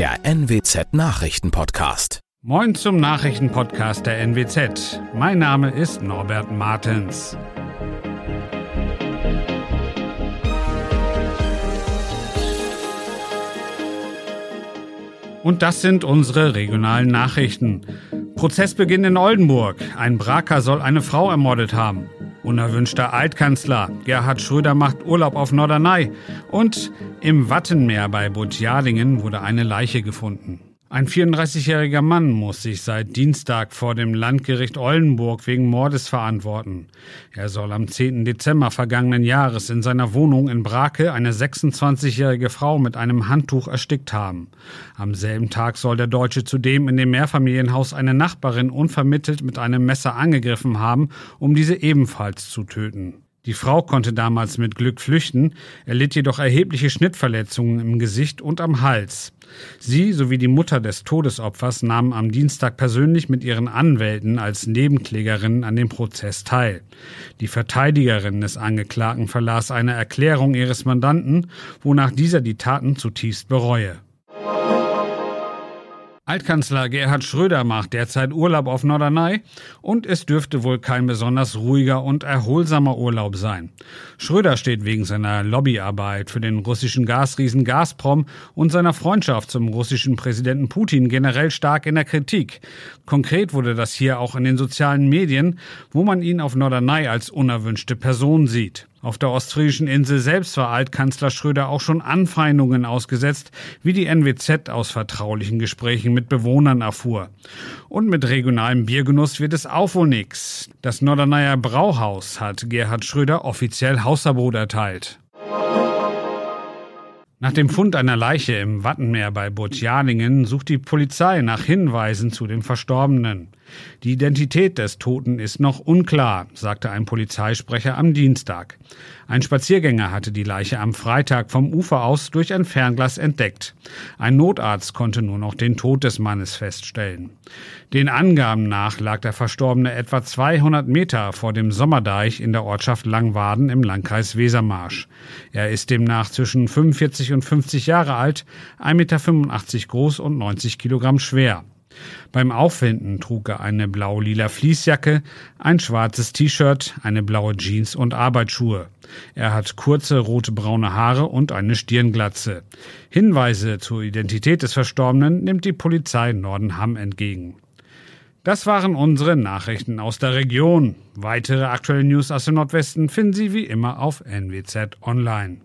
der NWZ Nachrichtenpodcast. Moin zum Nachrichtenpodcast der NWZ. Mein Name ist Norbert Martens. Und das sind unsere regionalen Nachrichten. Prozessbeginn in Oldenburg. Ein Braker soll eine Frau ermordet haben. Unerwünschter Altkanzler. Gerhard Schröder macht Urlaub auf Norderney. Und im Wattenmeer bei Butjadingen wurde eine Leiche gefunden. Ein 34-jähriger Mann muss sich seit Dienstag vor dem Landgericht Oldenburg wegen Mordes verantworten. Er soll am 10. Dezember vergangenen Jahres in seiner Wohnung in Brake eine 26-jährige Frau mit einem Handtuch erstickt haben. Am selben Tag soll der Deutsche zudem in dem Mehrfamilienhaus eine Nachbarin unvermittelt mit einem Messer angegriffen haben, um diese ebenfalls zu töten. Die Frau konnte damals mit Glück flüchten, erlitt jedoch erhebliche Schnittverletzungen im Gesicht und am Hals. Sie sowie die Mutter des Todesopfers nahmen am Dienstag persönlich mit ihren Anwälten als Nebenklägerinnen an dem Prozess teil. Die Verteidigerin des Angeklagten verlas eine Erklärung ihres Mandanten, wonach dieser die Taten zutiefst bereue. Altkanzler Gerhard Schröder macht derzeit Urlaub auf Norderney und es dürfte wohl kein besonders ruhiger und erholsamer Urlaub sein. Schröder steht wegen seiner Lobbyarbeit für den russischen Gasriesen Gazprom und seiner Freundschaft zum russischen Präsidenten Putin generell stark in der Kritik. Konkret wurde das hier auch in den sozialen Medien, wo man ihn auf Norderney als unerwünschte Person sieht. Auf der ostfriesischen Insel selbst war Altkanzler Schröder auch schon Anfeindungen ausgesetzt, wie die NWZ aus vertraulichen Gesprächen mit Bewohnern erfuhr. Und mit regionalem Biergenuss wird es auch wohl nix. Das Norderneyer Brauhaus hat Gerhard Schröder offiziell Hausverbot erteilt. Nach dem Fund einer Leiche im Wattenmeer bei Butjalingen sucht die Polizei nach Hinweisen zu dem Verstorbenen. Die Identität des Toten ist noch unklar, sagte ein Polizeisprecher am Dienstag. Ein Spaziergänger hatte die Leiche am Freitag vom Ufer aus durch ein Fernglas entdeckt. Ein Notarzt konnte nur noch den Tod des Mannes feststellen. Den Angaben nach lag der Verstorbene etwa 200 Meter vor dem Sommerdeich in der Ortschaft Langwaden im Landkreis Wesermarsch. Er ist demnach zwischen 45 und 50 Jahre alt, 1,85 Meter groß und 90 Kilogramm schwer. Beim Auffinden trug er eine blau-lila Fließjacke, ein schwarzes T-Shirt, eine blaue Jeans und Arbeitsschuhe. Er hat kurze rote-braune Haare und eine Stirnglatze. Hinweise zur Identität des Verstorbenen nimmt die Polizei Nordenham entgegen. Das waren unsere Nachrichten aus der Region. Weitere aktuelle News aus dem Nordwesten finden Sie wie immer auf NWZ Online.